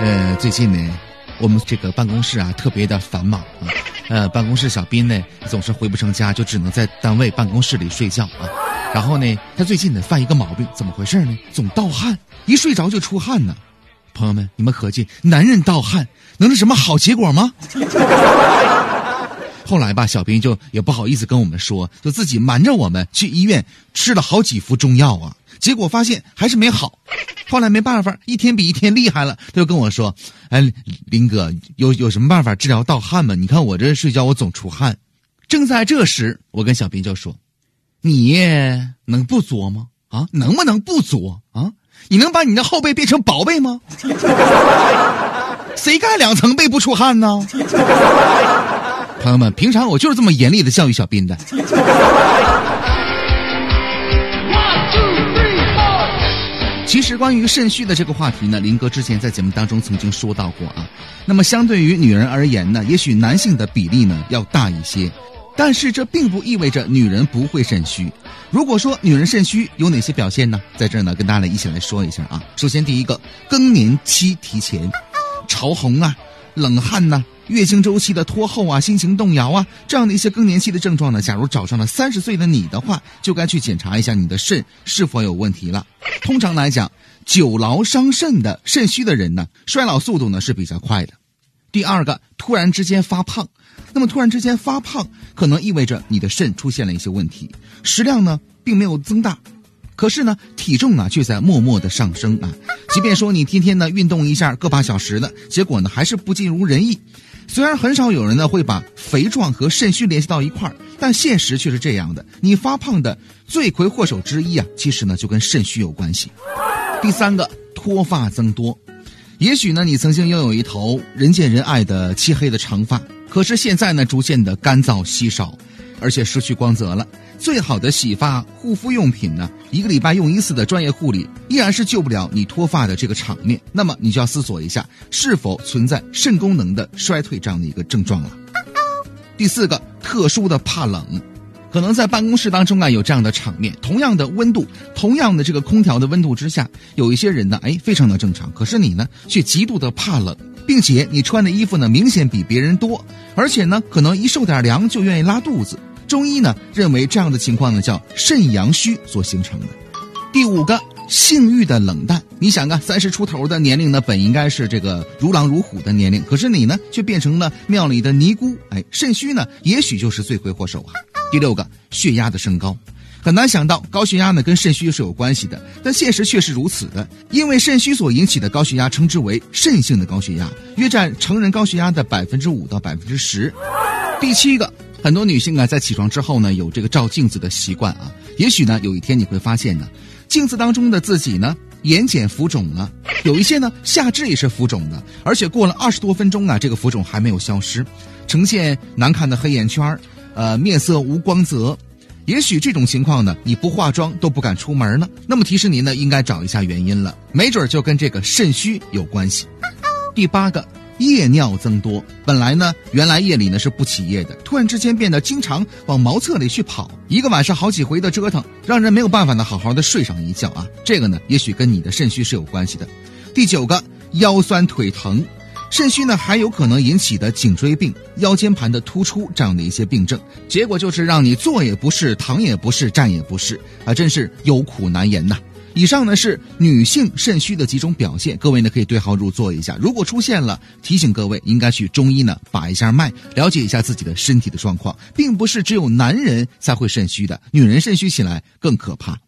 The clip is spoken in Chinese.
呃，最近呢，我们这个办公室啊特别的繁忙啊，呃，办公室小斌呢总是回不成家，就只能在单位办公室里睡觉啊。然后呢，他最近呢犯一个毛病，怎么回事呢？总盗汗，一睡着就出汗呢。朋友们，你们合计，男人盗汗能是什么好结果吗？后来吧，小兵就也不好意思跟我们说，就自己瞒着我们去医院吃了好几副中药啊，结果发现还是没好。后来没办法，一天比一天厉害了，他就跟我说：“哎，林哥，有有什么办法治疗盗汗吗？你看我这睡觉我总出汗。”正在这时，我跟小兵就说：“你能不作吗？啊，能不能不作啊？你能把你的后背变成薄被吗？谁盖两层被不出汗呢？”朋友们，平常我就是这么严厉的教育小斌的。其实关于肾虚的这个话题呢，林哥之前在节目当中曾经说到过啊。那么相对于女人而言呢，也许男性的比例呢要大一些，但是这并不意味着女人不会肾虚。如果说女人肾虚有哪些表现呢？在这儿呢跟大家来一起来说一下啊。首先第一个，更年期提前，潮红啊，冷汗呐。月经周期的拖后啊，心情动摇啊，这样的一些更年期的症状呢，假如找上了三十岁的你的话，就该去检查一下你的肾是否有问题了。通常来讲，久劳伤肾的肾虚的人呢，衰老速度呢是比较快的。第二个，突然之间发胖，那么突然之间发胖，可能意味着你的肾出现了一些问题，食量呢并没有增大。可是呢，体重啊却在默默的上升啊。即便说你天天呢运动一下个把小时的，结果呢还是不尽如人意。虽然很少有人呢会把肥壮和肾虚联系到一块儿，但现实却是这样的。你发胖的罪魁祸首之一啊，其实呢就跟肾虚有关系。第三个，脱发增多。也许呢你曾经拥有一头人见人爱的漆黑的长发，可是现在呢逐渐的干燥稀少。而且失去光泽了。最好的洗发护肤用品呢，一个礼拜用一次的专业护理，依然是救不了你脱发的这个场面。那么你就要思索一下，是否存在肾功能的衰退这样的一个症状了。第四个，特殊的怕冷，可能在办公室当中啊有这样的场面：同样的温度，同样的这个空调的温度之下，有一些人呢，哎，非常的正常，可是你呢，却极度的怕冷。并且你穿的衣服呢，明显比别人多，而且呢，可能一受点凉就愿意拉肚子。中医呢认为这样的情况呢叫肾阳虚所形成的。第五个，性欲的冷淡。你想啊，三十出头的年龄呢，本应该是这个如狼如虎的年龄，可是你呢，却变成了庙里的尼姑。哎，肾虚呢，也许就是罪魁祸首啊。第六个，血压的升高。很难想到高血压呢跟肾虚是有关系的，但现实却是如此的。因为肾虚所引起的高血压称之为肾性的高血压，约占成人高血压的百分之五到百分之十。第七个，很多女性啊在起床之后呢有这个照镜子的习惯啊，也许呢有一天你会发现呢，镜子当中的自己呢眼睑浮肿了，有一些呢下肢也是浮肿的，而且过了二十多分钟啊这个浮肿还没有消失，呈现难看的黑眼圈儿呃面色无光泽。也许这种情况呢，你不化妆都不敢出门呢。那么提示您呢，应该找一下原因了，没准就跟这个肾虚有关系。第八个，夜尿增多。本来呢，原来夜里呢是不起夜的，突然之间变得经常往茅厕里去跑，一个晚上好几回的折腾，让人没有办法呢好好的睡上一觉啊。这个呢，也许跟你的肾虚是有关系的。第九个，腰酸腿疼。肾虚呢，还有可能引起的颈椎病、腰间盘的突出这样的一些病症，结果就是让你坐也不是，躺也不是，站也不是，啊，真是有苦难言呐。以上呢是女性肾虚的几种表现，各位呢可以对号入座一下。如果出现了，提醒各位应该去中医呢把一下脉，了解一下自己的身体的状况，并不是只有男人才会肾虚的，女人肾虚起来更可怕。